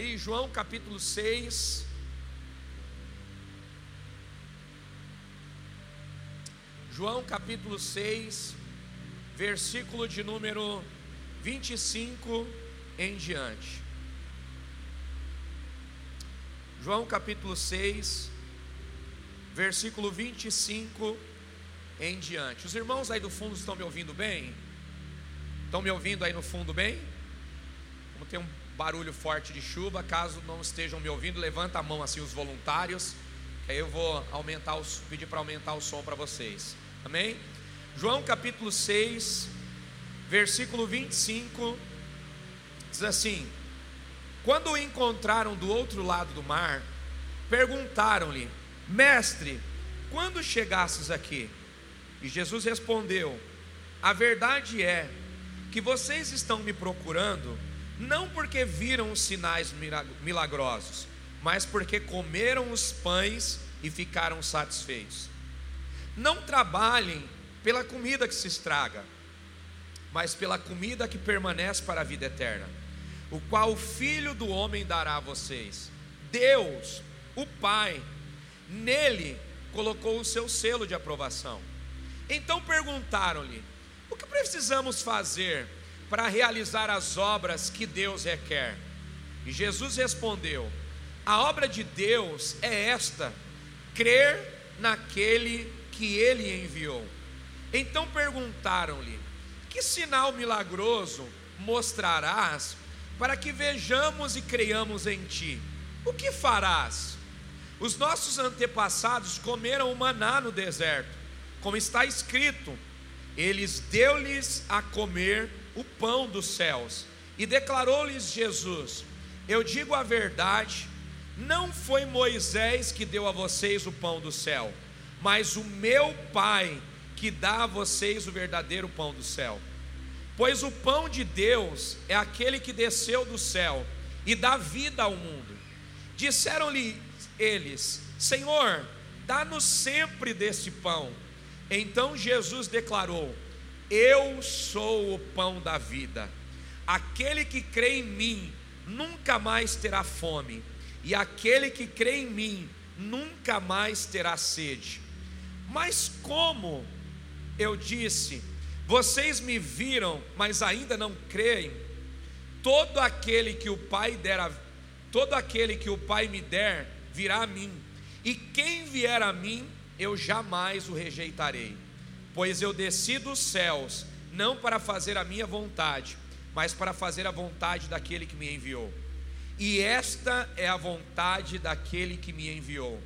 aí, João capítulo 6. João capítulo 6, versículo de número 25 em diante. João capítulo 6, versículo 25 em diante. Os irmãos aí do fundo estão me ouvindo bem? Estão me ouvindo aí no fundo bem? Como tem um barulho forte de chuva, caso não estejam me ouvindo, levanta a mão assim os voluntários, que aí eu vou aumentar os, pedir para aumentar o som para vocês. Amém? João capítulo 6, versículo 25 diz assim: Quando o encontraram do outro lado do mar, perguntaram-lhe: Mestre, quando chegasses aqui? E Jesus respondeu: A verdade é que vocês estão me procurando não porque viram os sinais milagrosos, mas porque comeram os pães e ficaram satisfeitos. Não trabalhem pela comida que se estraga, mas pela comida que permanece para a vida eterna, o qual o Filho do Homem dará a vocês. Deus, o Pai, nele colocou o seu selo de aprovação. Então perguntaram-lhe: O que precisamos fazer para realizar as obras que Deus requer? E Jesus respondeu: A obra de Deus é esta: crer naquele que ele enviou. Então perguntaram-lhe: Que sinal milagroso mostrarás para que vejamos e creiamos em ti? O que farás? Os nossos antepassados comeram o maná no deserto como está escrito: Eles deu-lhes a comer o pão dos céus. E declarou-lhes Jesus: Eu digo a verdade, não foi Moisés que deu a vocês o pão do céu, mas o meu Pai que dá a vocês o verdadeiro pão do céu. Pois o pão de Deus é aquele que desceu do céu e dá vida ao mundo. Disseram-lhe eles: Senhor, dá-nos sempre desse pão. Então Jesus declarou: Eu sou o pão da vida. Aquele que crê em mim nunca mais terá fome, e aquele que crê em mim nunca mais terá sede. Mas como eu disse, vocês me viram, mas ainda não creem. Todo aquele que o Pai der, todo aquele que o Pai me der, virá a mim. E quem vier a mim, eu jamais o rejeitarei, pois eu desci dos céus, não para fazer a minha vontade, mas para fazer a vontade daquele que me enviou. E esta é a vontade daquele que me enviou,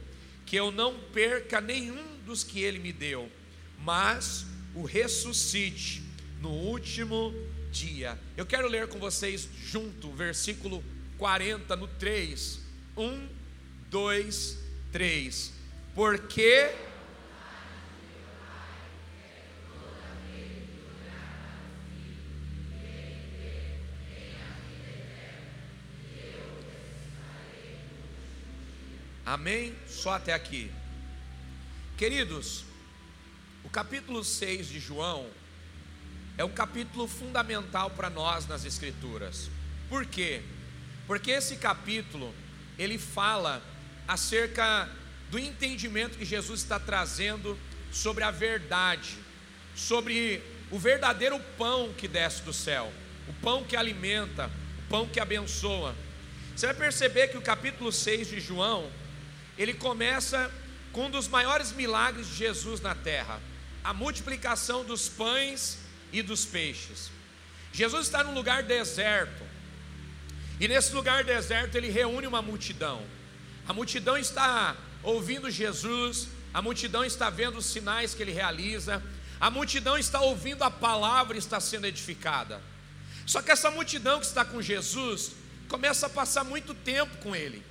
que eu não perca nenhum dos que ele me deu, mas o ressuscite no último dia. Eu quero ler com vocês junto versículo 40 no 3. 1, 2, 3 porque Amém? Só até aqui. Queridos, o capítulo 6 de João é um capítulo fundamental para nós nas Escrituras. Por quê? Porque esse capítulo ele fala acerca do entendimento que Jesus está trazendo sobre a verdade, sobre o verdadeiro pão que desce do céu, o pão que alimenta, o pão que abençoa. Você vai perceber que o capítulo 6 de João, ele começa com um dos maiores milagres de Jesus na terra, a multiplicação dos pães e dos peixes. Jesus está num lugar deserto, e nesse lugar deserto ele reúne uma multidão. A multidão está ouvindo Jesus, a multidão está vendo os sinais que ele realiza, a multidão está ouvindo a palavra e está sendo edificada. Só que essa multidão que está com Jesus começa a passar muito tempo com ele.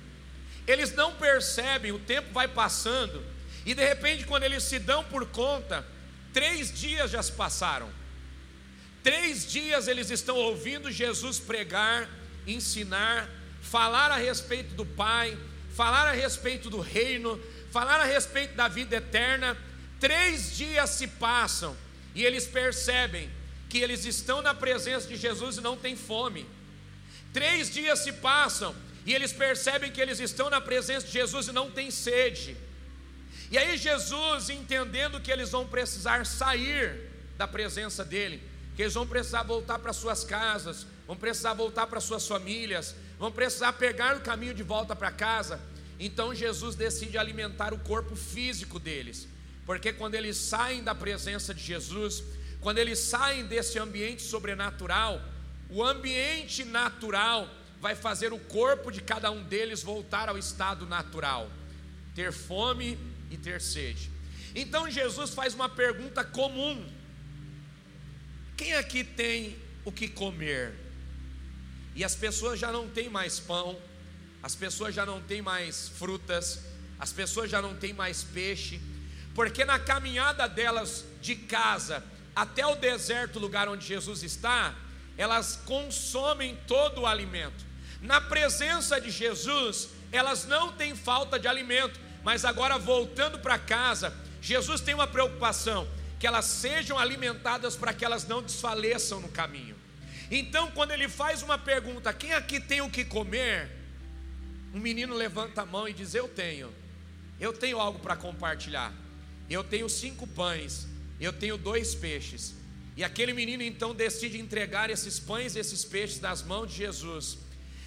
Eles não percebem, o tempo vai passando, e de repente, quando eles se dão por conta, três dias já se passaram. Três dias eles estão ouvindo Jesus pregar, ensinar, falar a respeito do Pai, falar a respeito do reino, falar a respeito da vida eterna. Três dias se passam e eles percebem que eles estão na presença de Jesus e não têm fome. Três dias se passam e eles percebem que eles estão na presença de Jesus e não têm sede. E aí Jesus, entendendo que eles vão precisar sair da presença dele, que eles vão precisar voltar para suas casas, vão precisar voltar para suas famílias, vão precisar pegar o caminho de volta para casa. Então Jesus decide alimentar o corpo físico deles, porque quando eles saem da presença de Jesus, quando eles saem desse ambiente sobrenatural, o ambiente natural vai fazer o corpo de cada um deles voltar ao estado natural, ter fome e ter sede. Então Jesus faz uma pergunta comum: quem aqui tem o que comer? E as pessoas já não têm mais pão, as pessoas já não têm mais frutas, as pessoas já não têm mais peixe, porque na caminhada delas de casa até o deserto, lugar onde Jesus está, elas consomem todo o alimento. Na presença de Jesus, elas não têm falta de alimento, mas agora voltando para casa, Jesus tem uma preocupação: que elas sejam alimentadas para que elas não desfaleçam no caminho. Então, quando ele faz uma pergunta: quem aqui tem o que comer? Um menino levanta a mão e diz: Eu tenho, eu tenho algo para compartilhar. Eu tenho cinco pães, eu tenho dois peixes. E aquele menino então decide entregar esses pães e esses peixes nas mãos de Jesus.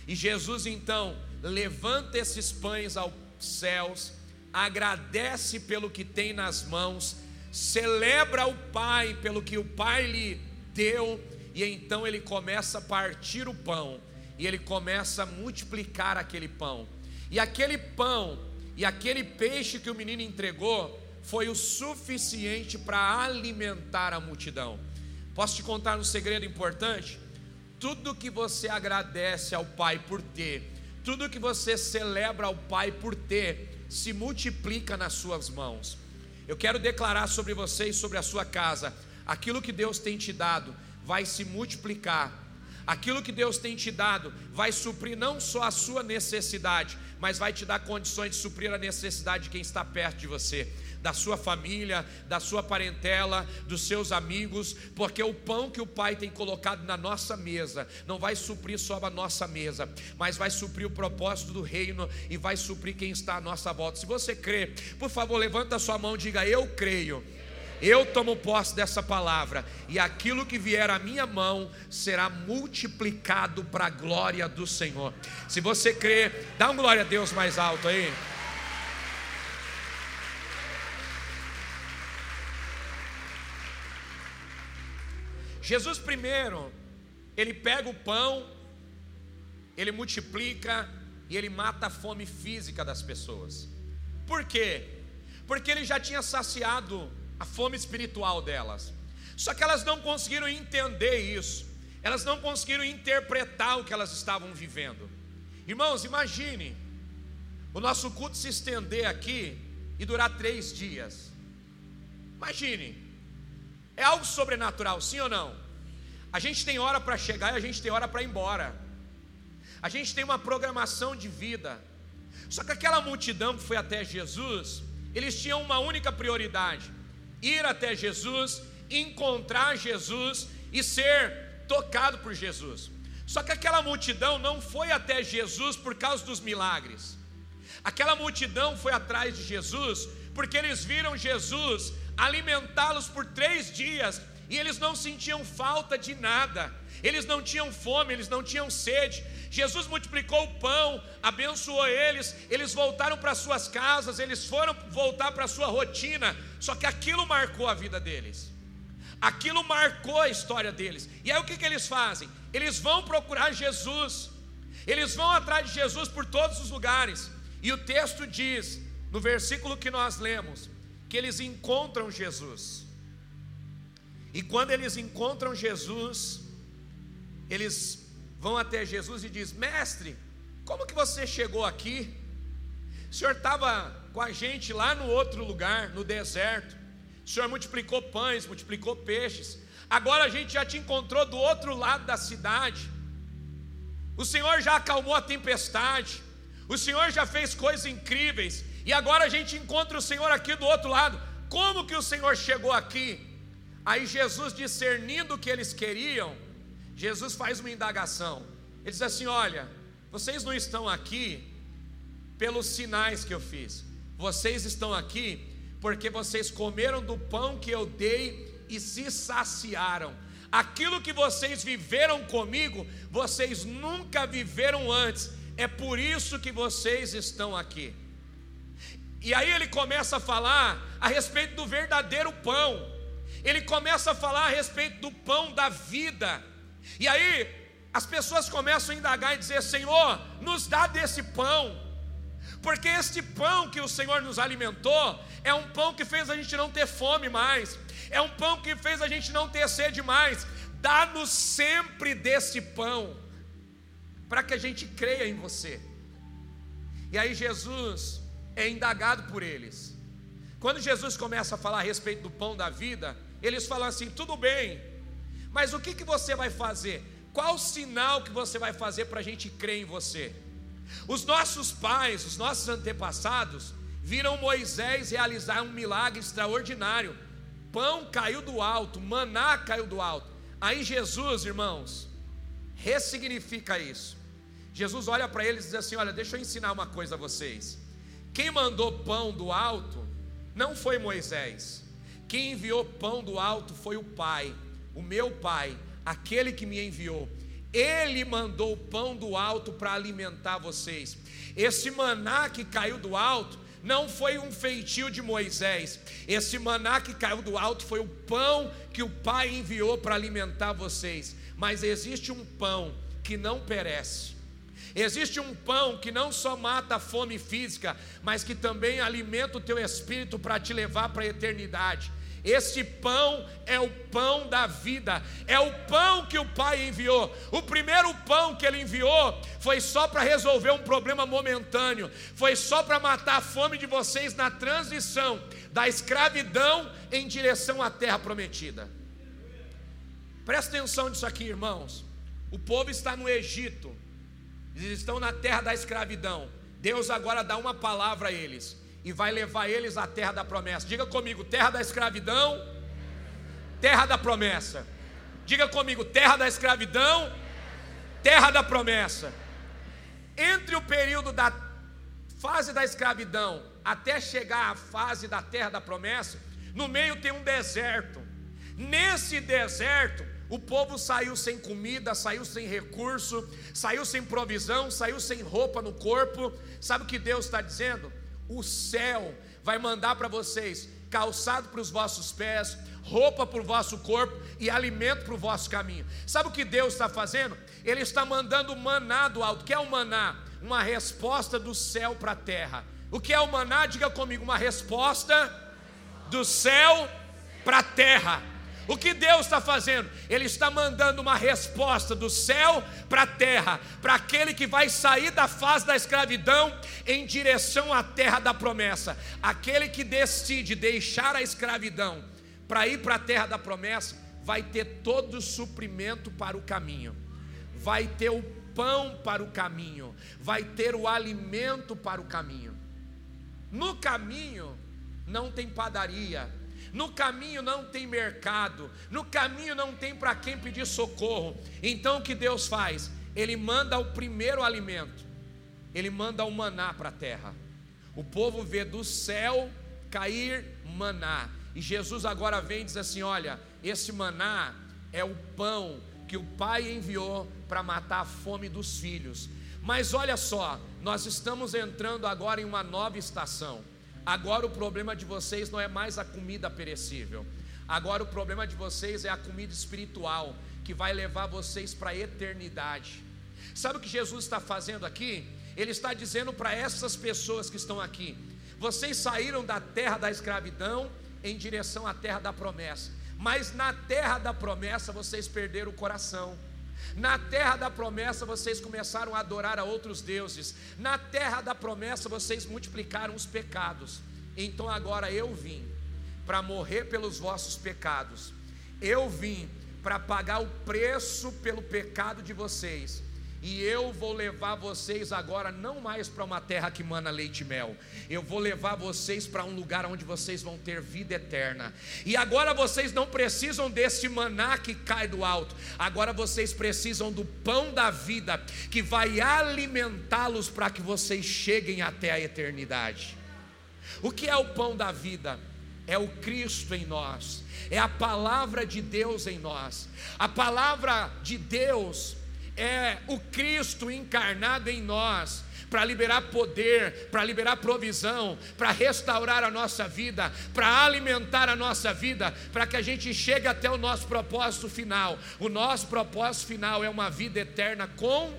E Jesus então levanta esses pães aos céus, agradece pelo que tem nas mãos, celebra o Pai pelo que o Pai lhe deu e então ele começa a partir o pão, e ele começa a multiplicar aquele pão. E aquele pão e aquele peixe que o menino entregou foi o suficiente para alimentar a multidão. Posso te contar um segredo importante? Tudo que você agradece ao Pai por ter, tudo que você celebra ao Pai por ter, se multiplica nas suas mãos. Eu quero declarar sobre você e sobre a sua casa: aquilo que Deus tem te dado, vai se multiplicar. Aquilo que Deus tem te dado vai suprir não só a sua necessidade, mas vai te dar condições de suprir a necessidade de quem está perto de você, da sua família, da sua parentela, dos seus amigos, porque o pão que o Pai tem colocado na nossa mesa não vai suprir só a nossa mesa, mas vai suprir o propósito do reino e vai suprir quem está à nossa volta. Se você crê, por favor, levanta a sua mão e diga: Eu creio eu tomo posse dessa palavra, e aquilo que vier à minha mão será multiplicado para a glória do Senhor. Se você crê, dá um glória a Deus mais alto aí. Jesus primeiro, ele pega o pão, ele multiplica e ele mata a fome física das pessoas. Por quê? Porque ele já tinha saciado a fome espiritual delas. Só que elas não conseguiram entender isso, elas não conseguiram interpretar o que elas estavam vivendo. Irmãos, imagine o nosso culto se estender aqui e durar três dias. Imagine, é algo sobrenatural, sim ou não? A gente tem hora para chegar e a gente tem hora para ir embora. A gente tem uma programação de vida. Só que aquela multidão que foi até Jesus, eles tinham uma única prioridade: ir até Jesus, encontrar Jesus e ser tocado por Jesus. Só que aquela multidão não foi até Jesus por causa dos milagres. Aquela multidão foi atrás de Jesus porque eles viram Jesus alimentá-los por três dias e eles não sentiam falta de nada, eles não tinham fome, eles não tinham sede. Jesus multiplicou o pão, abençoou eles, eles voltaram para suas casas, eles foram voltar para sua rotina, só que aquilo marcou a vida deles, aquilo marcou a história deles. E aí o que, que eles fazem? Eles vão procurar Jesus, eles vão atrás de Jesus por todos os lugares, e o texto diz, no versículo que nós lemos, que eles encontram Jesus. E quando eles encontram Jesus, eles vão até Jesus e diz: "Mestre, como que você chegou aqui? O senhor estava com a gente lá no outro lugar, no deserto. O senhor multiplicou pães, multiplicou peixes. Agora a gente já te encontrou do outro lado da cidade. O Senhor já acalmou a tempestade. O Senhor já fez coisas incríveis. E agora a gente encontra o Senhor aqui do outro lado. Como que o Senhor chegou aqui? Aí Jesus, discernindo o que eles queriam, Jesus faz uma indagação. Ele diz assim: Olha, vocês não estão aqui pelos sinais que eu fiz, vocês estão aqui porque vocês comeram do pão que eu dei e se saciaram. Aquilo que vocês viveram comigo, vocês nunca viveram antes. É por isso que vocês estão aqui. E aí ele começa a falar a respeito do verdadeiro pão. Ele começa a falar a respeito do pão da vida. E aí as pessoas começam a indagar e dizer: Senhor, nos dá desse pão. Porque este pão que o Senhor nos alimentou é um pão que fez a gente não ter fome mais, é um pão que fez a gente não ter sede mais. Dá-nos sempre desse pão, para que a gente creia em você. E aí Jesus é indagado por eles. Quando Jesus começa a falar a respeito do pão da vida, eles falam assim: tudo bem, mas o que, que você vai fazer? Qual o sinal que você vai fazer para a gente crer em você? Os nossos pais, os nossos antepassados, viram Moisés realizar um milagre extraordinário. Pão caiu do alto, maná caiu do alto. Aí Jesus, irmãos, ressignifica isso. Jesus olha para eles e diz assim: Olha, deixa eu ensinar uma coisa a vocês. Quem mandou pão do alto não foi Moisés. Quem enviou pão do alto foi o Pai, o meu Pai, aquele que me enviou. Ele mandou o pão do alto para alimentar vocês. Esse maná que caiu do alto não foi um feitio de Moisés. Esse maná que caiu do alto foi o pão que o Pai enviou para alimentar vocês. Mas existe um pão que não perece. Existe um pão que não só mata a fome física, mas que também alimenta o teu espírito para te levar para a eternidade. Esse pão é o pão da vida, é o pão que o Pai enviou. O primeiro pão que ele enviou foi só para resolver um problema momentâneo, foi só para matar a fome de vocês na transição da escravidão em direção à terra prometida. Presta atenção nisso aqui, irmãos. O povo está no Egito, eles estão na terra da escravidão. Deus agora dá uma palavra a eles e vai levar eles à terra da promessa. Diga comigo, terra da escravidão, terra da promessa. Diga comigo, terra da escravidão, terra da promessa. Entre o período da fase da escravidão até chegar à fase da terra da promessa, no meio tem um deserto. Nesse deserto, o povo saiu sem comida, saiu sem recurso, saiu sem provisão, saiu sem roupa no corpo. Sabe o que Deus está dizendo? o céu vai mandar para vocês calçado para os vossos pés, roupa para o vosso corpo e alimento para o vosso caminho. Sabe o que Deus está fazendo? Ele está mandando maná do alto. O que é o maná? Uma resposta do céu para a terra. O que é o maná? Diga comigo, uma resposta do céu para a terra. O que Deus está fazendo? Ele está mandando uma resposta do céu para a terra, para aquele que vai sair da fase da escravidão em direção à terra da promessa. Aquele que decide deixar a escravidão para ir para a terra da promessa, vai ter todo o suprimento para o caminho, vai ter o pão para o caminho, vai ter o alimento para o caminho. No caminho não tem padaria, no caminho não tem mercado, no caminho não tem para quem pedir socorro. Então o que Deus faz? Ele manda o primeiro alimento, ele manda o maná para a terra. O povo vê do céu cair maná. E Jesus agora vem e diz assim: Olha, esse maná é o pão que o Pai enviou para matar a fome dos filhos. Mas olha só, nós estamos entrando agora em uma nova estação. Agora o problema de vocês não é mais a comida perecível. Agora o problema de vocês é a comida espiritual que vai levar vocês para a eternidade. Sabe o que Jesus está fazendo aqui? Ele está dizendo para essas pessoas que estão aqui: vocês saíram da terra da escravidão em direção à terra da promessa, mas na terra da promessa vocês perderam o coração. Na terra da promessa vocês começaram a adorar a outros deuses. Na terra da promessa vocês multiplicaram os pecados. Então agora eu vim para morrer pelos vossos pecados. Eu vim para pagar o preço pelo pecado de vocês. E eu vou levar vocês agora não mais para uma terra que mana leite e mel. Eu vou levar vocês para um lugar onde vocês vão ter vida eterna. E agora vocês não precisam desse maná que cai do alto. Agora vocês precisam do pão da vida que vai alimentá-los para que vocês cheguem até a eternidade. O que é o pão da vida? É o Cristo em nós. É a palavra de Deus em nós. A palavra de Deus é o Cristo encarnado em nós, para liberar poder, para liberar provisão, para restaurar a nossa vida, para alimentar a nossa vida, para que a gente chegue até o nosso propósito final. O nosso propósito final é uma vida eterna com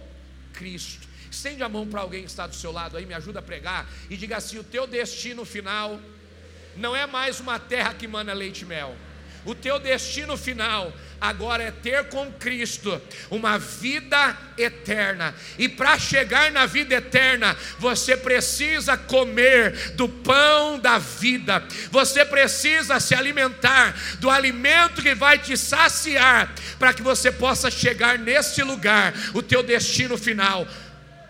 Cristo. Estende a mão para alguém que está do seu lado aí, me ajuda a pregar e diga assim: o teu destino final não é mais uma terra que mana leite e mel. O teu destino final agora é ter com Cristo uma vida eterna. E para chegar na vida eterna, você precisa comer do pão da vida. Você precisa se alimentar do alimento que vai te saciar para que você possa chegar nesse lugar, o teu destino final,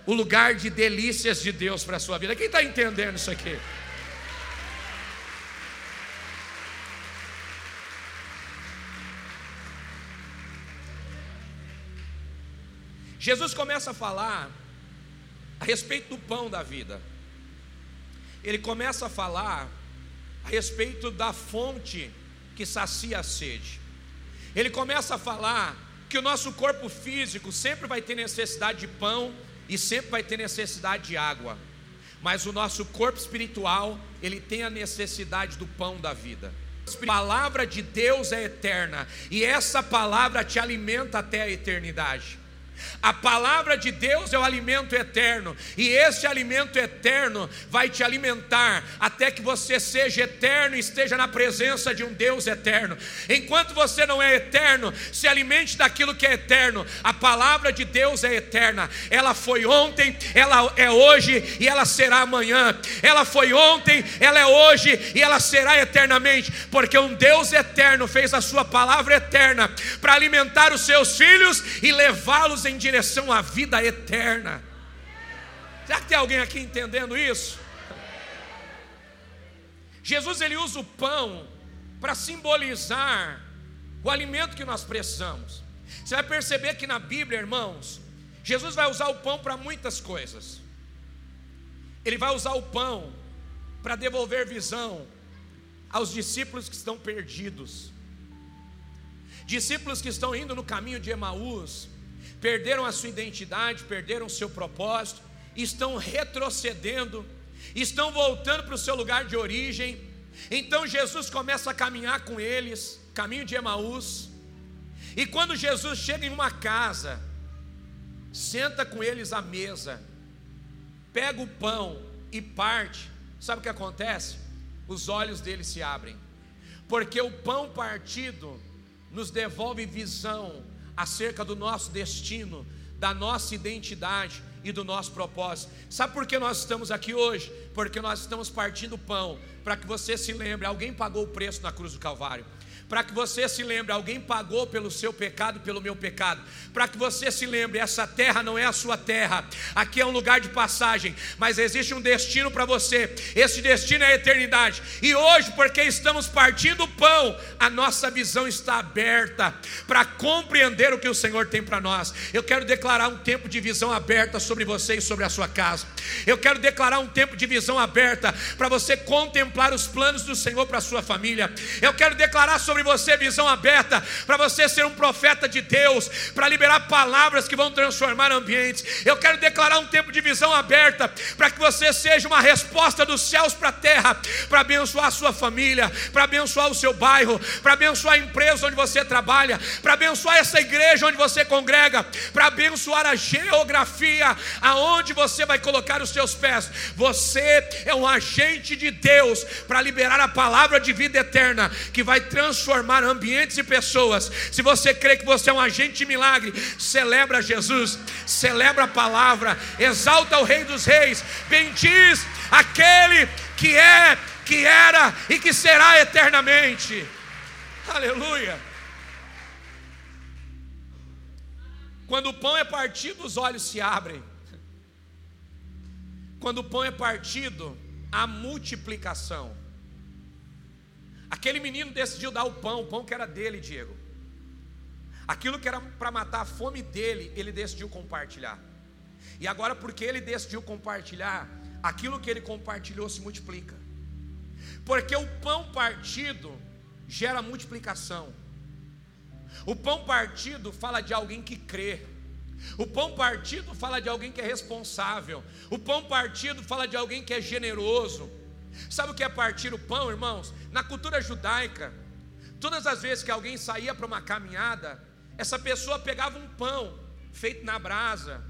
o lugar de delícias de Deus para a sua vida. Quem está entendendo isso aqui? Jesus começa a falar a respeito do pão da vida. Ele começa a falar a respeito da fonte que sacia a sede. Ele começa a falar que o nosso corpo físico sempre vai ter necessidade de pão e sempre vai ter necessidade de água. Mas o nosso corpo espiritual, ele tem a necessidade do pão da vida. A palavra de Deus é eterna e essa palavra te alimenta até a eternidade. A palavra de Deus é o alimento eterno, e esse alimento eterno vai te alimentar até que você seja eterno e esteja na presença de um Deus eterno. Enquanto você não é eterno, se alimente daquilo que é eterno. A palavra de Deus é eterna. Ela foi ontem, ela é hoje e ela será amanhã. Ela foi ontem, ela é hoje e ela será eternamente, porque um Deus eterno fez a sua palavra eterna para alimentar os seus filhos e levá-los em direção à vida eterna. Será que tem alguém aqui entendendo isso? Jesus ele usa o pão para simbolizar o alimento que nós precisamos. Você vai perceber que na Bíblia, irmãos, Jesus vai usar o pão para muitas coisas. Ele vai usar o pão para devolver visão aos discípulos que estão perdidos. Discípulos que estão indo no caminho de Emaús, perderam a sua identidade, perderam o seu propósito, estão retrocedendo, estão voltando para o seu lugar de origem. Então Jesus começa a caminhar com eles, caminho de Emaús. E quando Jesus chega em uma casa, senta com eles à mesa, pega o pão e parte, sabe o que acontece? Os olhos deles se abrem, porque o pão partido nos devolve visão acerca do nosso destino, da nossa identidade e do nosso propósito. Sabe por que nós estamos aqui hoje? Porque nós estamos partindo pão, para que você se lembre, alguém pagou o preço na cruz do Calvário para que você se lembre, alguém pagou pelo seu pecado pelo meu pecado. Para que você se lembre, essa terra não é a sua terra. Aqui é um lugar de passagem, mas existe um destino para você. Esse destino é a eternidade. E hoje, porque estamos partindo o pão, a nossa visão está aberta para compreender o que o Senhor tem para nós. Eu quero declarar um tempo de visão aberta sobre você e sobre a sua casa. Eu quero declarar um tempo de visão aberta para você contemplar os planos do Senhor para a sua família. Eu quero declarar sobre sobre você visão aberta, para você ser um profeta de Deus, para liberar palavras que vão transformar ambientes. Eu quero declarar um tempo de visão aberta, para que você seja uma resposta dos céus para a terra, para abençoar a sua família, para abençoar o seu bairro, para abençoar a empresa onde você trabalha, para abençoar essa igreja onde você congrega, para abençoar a geografia aonde você vai colocar os seus pés. Você é um agente de Deus para liberar a palavra de vida eterna que vai transformar transformar ambientes e pessoas. Se você crê que você é um agente de milagre, celebra Jesus, celebra a palavra, exalta o Rei dos Reis, bendiz aquele que é, que era e que será eternamente. Aleluia. Quando o pão é partido, os olhos se abrem. Quando o pão é partido, a multiplicação. Aquele menino decidiu dar o pão, o pão que era dele, Diego. Aquilo que era para matar a fome dele, ele decidiu compartilhar. E agora, porque ele decidiu compartilhar, aquilo que ele compartilhou se multiplica. Porque o pão partido gera multiplicação. O pão partido fala de alguém que crê. O pão partido fala de alguém que é responsável. O pão partido fala de alguém que é generoso. Sabe o que é partir o pão, irmãos? Na cultura judaica, todas as vezes que alguém saía para uma caminhada, essa pessoa pegava um pão feito na brasa.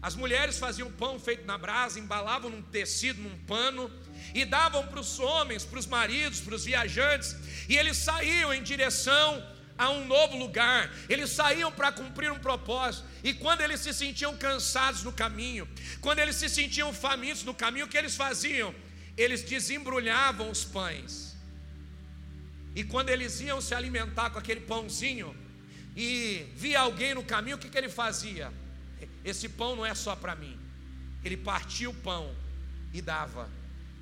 As mulheres faziam pão feito na brasa, embalavam num tecido, num pano, e davam para os homens, para os maridos, para os viajantes, e eles saíam em direção a um novo lugar, eles saíam para cumprir um propósito, e quando eles se sentiam cansados no caminho, quando eles se sentiam famintos no caminho, o que eles faziam? Eles desembrulhavam os pães, e quando eles iam se alimentar com aquele pãozinho, e via alguém no caminho, o que, que ele fazia? Esse pão não é só para mim, ele partia o pão e dava,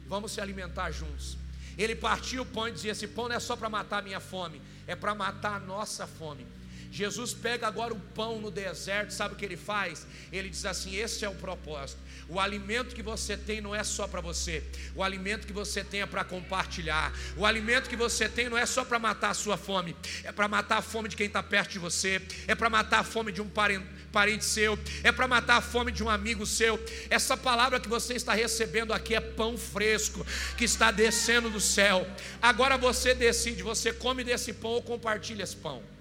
vamos se alimentar juntos. Ele partia o pão e dizia: Esse pão não é só para matar a minha fome, é para matar a nossa fome. Jesus pega agora o pão no deserto, sabe o que ele faz? Ele diz assim: esse é o propósito. O alimento que você tem não é só para você, o alimento que você tem é para compartilhar. O alimento que você tem não é só para matar a sua fome, é para matar a fome de quem está perto de você, é para matar a fome de um parente, seu, é para matar a fome de um amigo seu. Essa palavra que você está recebendo aqui é pão fresco que está descendo do céu. Agora você decide: você come desse pão ou compartilha esse pão.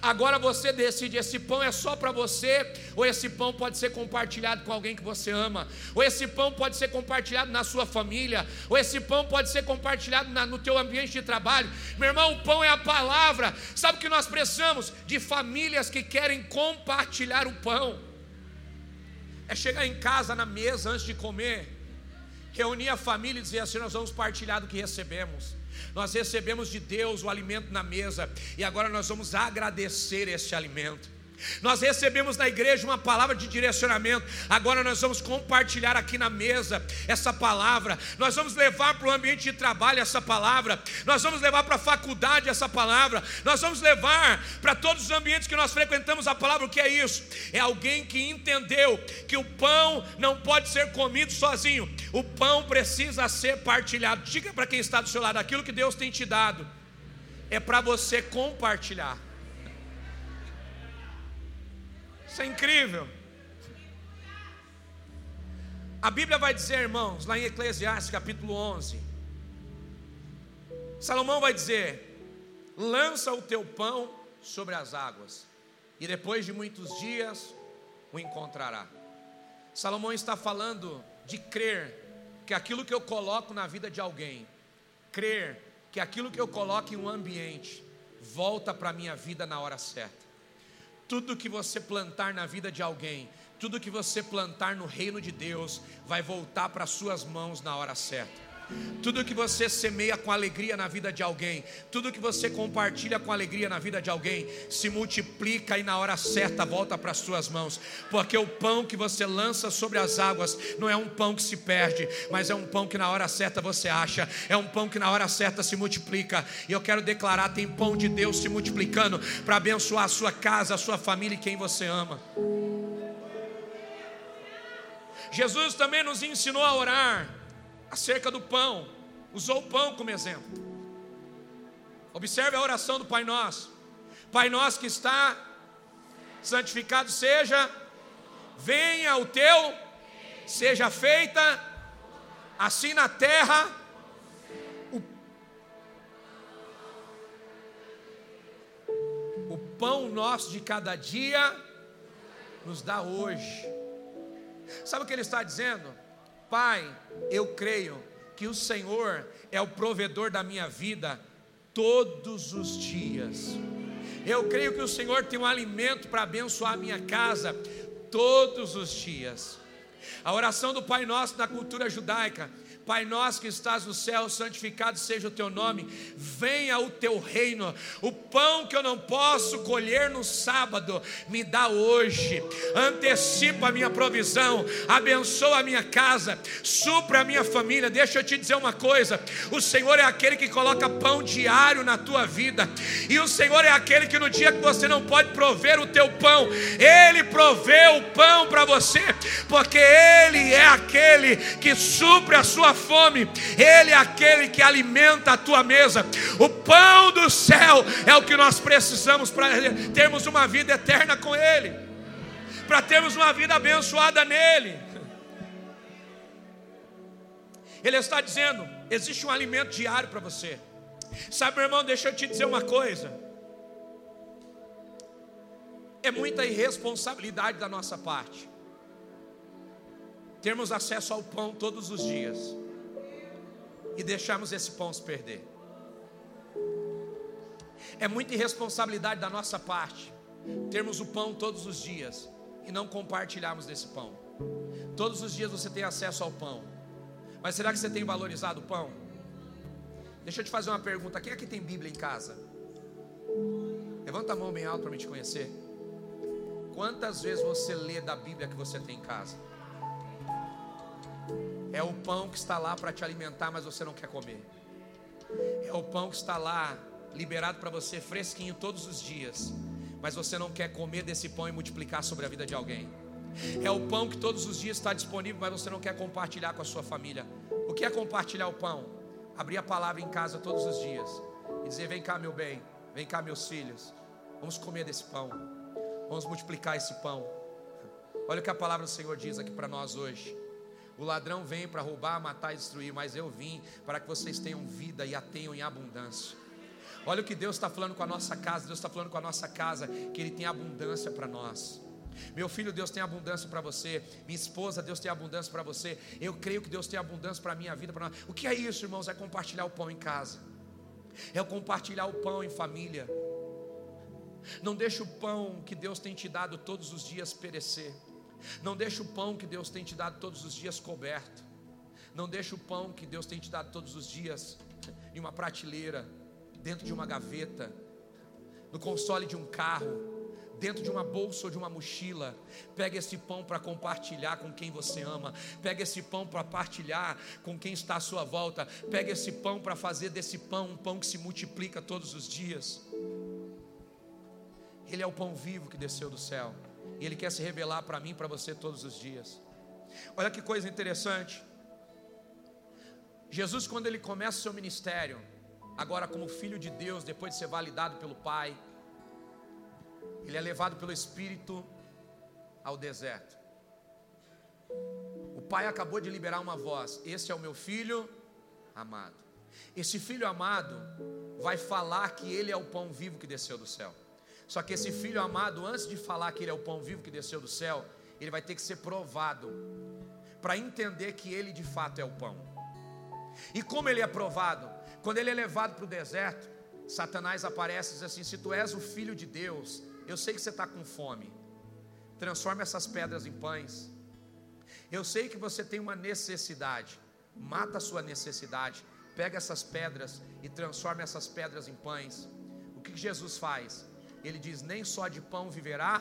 Agora você decide: esse pão é só para você, ou esse pão pode ser compartilhado com alguém que você ama, ou esse pão pode ser compartilhado na sua família, ou esse pão pode ser compartilhado na, no teu ambiente de trabalho. Meu irmão, o pão é a palavra. Sabe o que nós precisamos? De famílias que querem compartilhar o pão. É chegar em casa na mesa antes de comer, reunir a família e dizer assim: nós vamos partilhar do que recebemos. Nós recebemos de Deus o alimento na mesa e agora nós vamos agradecer esse alimento. Nós recebemos na igreja uma palavra de direcionamento. Agora nós vamos compartilhar aqui na mesa essa palavra. Nós vamos levar para o ambiente de trabalho essa palavra. Nós vamos levar para a faculdade essa palavra. Nós vamos levar para todos os ambientes que nós frequentamos a palavra. O que é isso? É alguém que entendeu que o pão não pode ser comido sozinho. O pão precisa ser partilhado. Diga para quem está do seu lado: aquilo que Deus tem te dado é para você compartilhar. Isso é incrível. A Bíblia vai dizer, irmãos, lá em Eclesiastes capítulo 11, Salomão vai dizer: lança o teu pão sobre as águas, e depois de muitos dias o encontrará. Salomão está falando de crer que aquilo que eu coloco na vida de alguém, crer que aquilo que eu coloco em um ambiente, volta para a minha vida na hora certa. Tudo que você plantar na vida de alguém, tudo que você plantar no reino de Deus, vai voltar para suas mãos na hora certa. Tudo que você semeia com alegria na vida de alguém, tudo que você compartilha com alegria na vida de alguém, se multiplica e na hora certa volta para as suas mãos, porque o pão que você lança sobre as águas não é um pão que se perde, mas é um pão que na hora certa você acha, é um pão que na hora certa se multiplica. E eu quero declarar: tem pão de Deus se multiplicando para abençoar a sua casa, a sua família e quem você ama. Jesus também nos ensinou a orar acerca do pão, usou o pão como exemplo. Observe a oração do Pai Nosso. Pai Nosso que está santificado seja, venha o teu, seja feita assim na terra. O, o pão nosso de cada dia nos dá hoje. Sabe o que ele está dizendo? Pai, eu creio que o Senhor é o provedor da minha vida todos os dias. Eu creio que o Senhor tem um alimento para abençoar a minha casa todos os dias. A oração do Pai Nosso na cultura judaica Pai nosso que estás no céu, santificado seja o teu nome, venha o teu reino. O pão que eu não posso colher no sábado, me dá hoje. Antecipa a minha provisão, abençoa a minha casa, supra a minha família. Deixa eu te dizer uma coisa: o Senhor é aquele que coloca pão diário na tua vida, e o Senhor é aquele que no dia que você não pode prover o teu pão, Ele provê o pão para você, porque Ele é aquele que supre a sua fome, Ele é aquele que alimenta a tua mesa. O pão do céu é o que nós precisamos para termos uma vida eterna com Ele, para termos uma vida abençoada nele. Ele está dizendo: existe um alimento diário para você. Sabe, meu irmão, deixa eu te dizer uma coisa. É muita irresponsabilidade da nossa parte termos acesso ao pão todos os dias e deixarmos esse pão se perder. É muita irresponsabilidade da nossa parte termos o pão todos os dias e não compartilharmos desse pão. Todos os dias você tem acesso ao pão, mas será que você tem valorizado o pão? Deixa eu te fazer uma pergunta: quem aqui tem Bíblia em casa? Levanta a mão bem alto para me te conhecer. Quantas vezes você lê da Bíblia que você tem em casa? É o pão que está lá para te alimentar, mas você não quer comer. É o pão que está lá liberado para você fresquinho todos os dias, mas você não quer comer desse pão e multiplicar sobre a vida de alguém. É o pão que todos os dias está disponível, mas você não quer compartilhar com a sua família. O que é compartilhar o pão? Abrir a palavra em casa todos os dias e dizer: Vem cá, meu bem, vem cá, meus filhos, vamos comer desse pão, vamos multiplicar esse pão. Olha o que a palavra do Senhor diz aqui para nós hoje. O ladrão vem para roubar, matar e destruir, mas eu vim para que vocês tenham vida e a tenham em abundância. Olha o que Deus está falando com a nossa casa. Deus está falando com a nossa casa que Ele tem abundância para nós. Meu filho, Deus tem abundância para você. Minha esposa, Deus tem abundância para você. Eu creio que Deus tem abundância para a minha vida. Para nós. O que é isso, irmãos? É compartilhar o pão em casa. É compartilhar o pão em família. Não deixe o pão que Deus tem te dado todos os dias perecer. Não deixe o pão que Deus tem te dado todos os dias coberto. Não deixe o pão que Deus tem te dado todos os dias em uma prateleira, dentro de uma gaveta, no console de um carro, dentro de uma bolsa ou de uma mochila. Pega esse pão para compartilhar com quem você ama. Pega esse pão para partilhar com quem está à sua volta. Pega esse pão para fazer desse pão um pão que se multiplica todos os dias. Ele é o pão vivo que desceu do céu. E Ele quer se revelar para mim para você todos os dias. Olha que coisa interessante. Jesus, quando ele começa o seu ministério, agora como filho de Deus, depois de ser validado pelo Pai, ele é levado pelo Espírito ao deserto. O Pai acabou de liberar uma voz: Esse é o meu filho amado. Esse filho amado vai falar que ele é o pão vivo que desceu do céu. Só que esse filho amado, antes de falar que ele é o pão vivo que desceu do céu, ele vai ter que ser provado para entender que ele de fato é o pão. E como ele é provado? Quando ele é levado para o deserto, Satanás aparece e diz assim: Se tu és o filho de Deus, eu sei que você está com fome, transforma essas pedras em pães. Eu sei que você tem uma necessidade, mata a sua necessidade, pega essas pedras e transforma essas pedras em pães. O que Jesus faz? Ele diz: Nem só de pão viverá,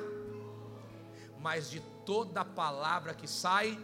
mas de toda palavra que sai.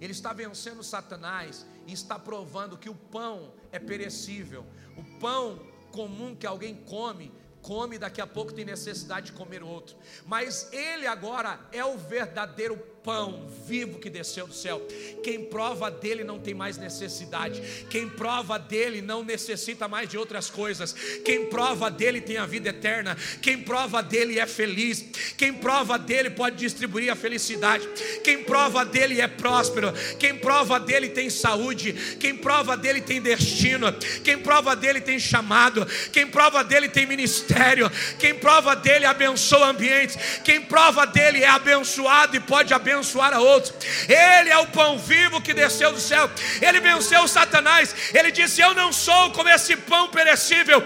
Ele está vencendo Satanás e está provando que o pão é perecível. O pão comum que alguém come, come, daqui a pouco tem necessidade de comer outro. Mas ele agora é o verdadeiro pão vivo que desceu do céu. Quem prova dele não tem mais necessidade. Quem prova dele não necessita mais de outras coisas. Quem prova dele tem a vida eterna. Quem prova dele é feliz. Quem prova dele pode distribuir a felicidade. Quem prova dele é próspero. Quem prova dele tem saúde. Quem prova dele tem destino. Quem prova dele tem chamado. Quem prova dele tem ministério. Quem prova dele abençoa ambientes. Quem prova dele é abençoado e pode abençoar abençoar a outros. Ele é o pão vivo que desceu do céu. Ele venceu Satanás. Ele disse: Eu não sou como esse pão perecível.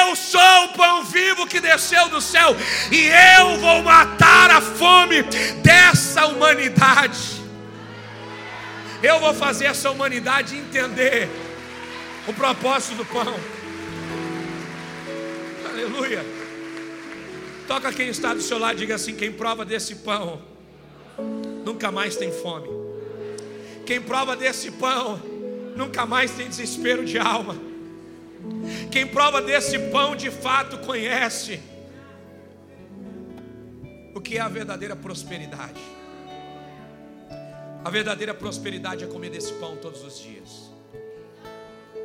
Eu sou o pão vivo que desceu do céu. E eu vou matar a fome dessa humanidade. Eu vou fazer essa humanidade entender o propósito do pão. Aleluia. Toca quem está do seu lado, diga assim: quem prova desse pão nunca mais tem fome. Quem prova desse pão nunca mais tem desespero de alma. Quem prova desse pão de fato conhece o que é a verdadeira prosperidade. A verdadeira prosperidade é comer desse pão todos os dias.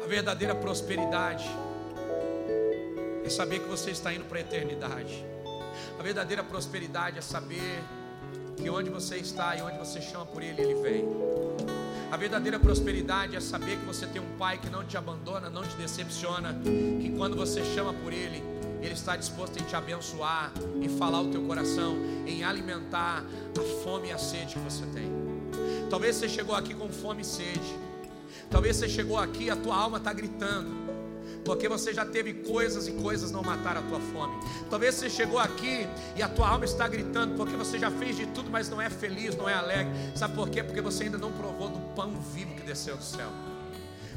A verdadeira prosperidade é saber que você está indo para a eternidade. A verdadeira prosperidade é saber que onde você está e onde você chama por Ele, Ele vem. A verdadeira prosperidade é saber que você tem um Pai que não te abandona, não te decepciona, que quando você chama por Ele, Ele está disposto em te abençoar, em falar o teu coração, em alimentar a fome e a sede que você tem. Talvez você chegou aqui com fome e sede. Talvez você chegou aqui a tua alma está gritando porque você já teve coisas e coisas não mataram a tua fome. Talvez você chegou aqui e a tua alma está gritando, porque você já fez de tudo, mas não é feliz, não é alegre. Sabe por quê? Porque você ainda não provou do pão vivo que desceu do céu.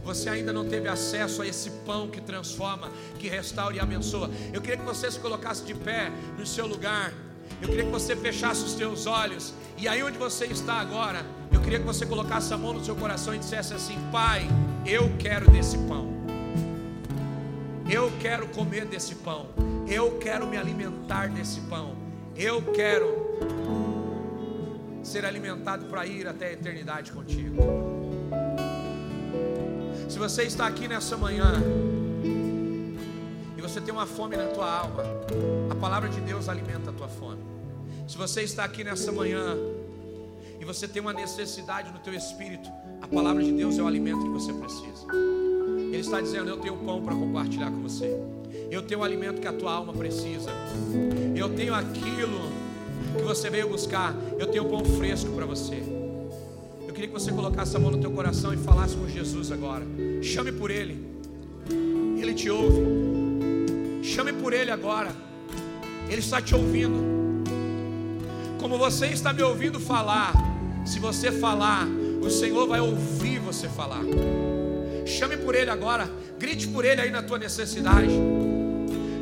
Você ainda não teve acesso a esse pão que transforma, que restaura e abençoa. Eu queria que você se colocasse de pé no seu lugar. Eu queria que você fechasse os teus olhos. E aí onde você está agora, eu queria que você colocasse a mão no seu coração e dissesse assim: Pai, eu quero desse pão. Eu quero comer desse pão. Eu quero me alimentar desse pão. Eu quero ser alimentado para ir até a eternidade contigo. Se você está aqui nessa manhã e você tem uma fome na tua alma, a palavra de Deus alimenta a tua fome. Se você está aqui nessa manhã e você tem uma necessidade no teu espírito, a palavra de Deus é o alimento que você precisa. Ele está dizendo: Eu tenho pão para compartilhar com você. Eu tenho o alimento que a tua alma precisa. Eu tenho aquilo que você veio buscar. Eu tenho pão fresco para você. Eu queria que você colocasse a mão no teu coração e falasse com Jesus agora. Chame por Ele. Ele te ouve. Chame por Ele agora. Ele está te ouvindo. Como você está me ouvindo falar, se você falar, o Senhor vai ouvir você falar. Chame por Ele agora. Grite por Ele aí na tua necessidade.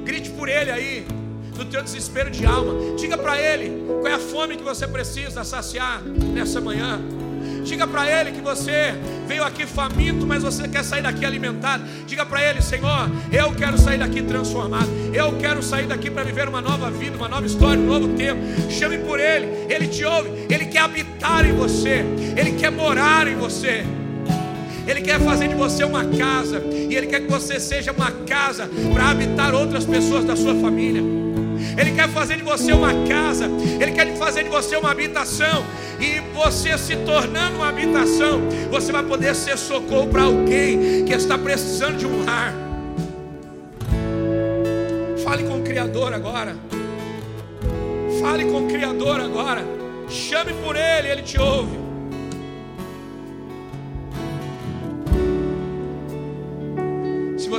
Grite por Ele aí no teu desespero de alma. Diga para Ele qual é a fome que você precisa saciar nessa manhã. Diga para Ele que você veio aqui faminto, mas você quer sair daqui alimentado. Diga para Ele, Senhor, eu quero sair daqui transformado. Eu quero sair daqui para viver uma nova vida, uma nova história, um novo tempo. Chame por Ele, Ele te ouve, Ele quer habitar em você, Ele quer morar em você. Ele quer fazer de você uma casa, e Ele quer que você seja uma casa para habitar outras pessoas da sua família. Ele quer fazer de você uma casa, Ele quer fazer de você uma habitação, e você se tornando uma habitação, você vai poder ser socorro para alguém que está precisando de um lar. Fale com o Criador agora. Fale com o Criador agora. Chame por Ele, Ele te ouve.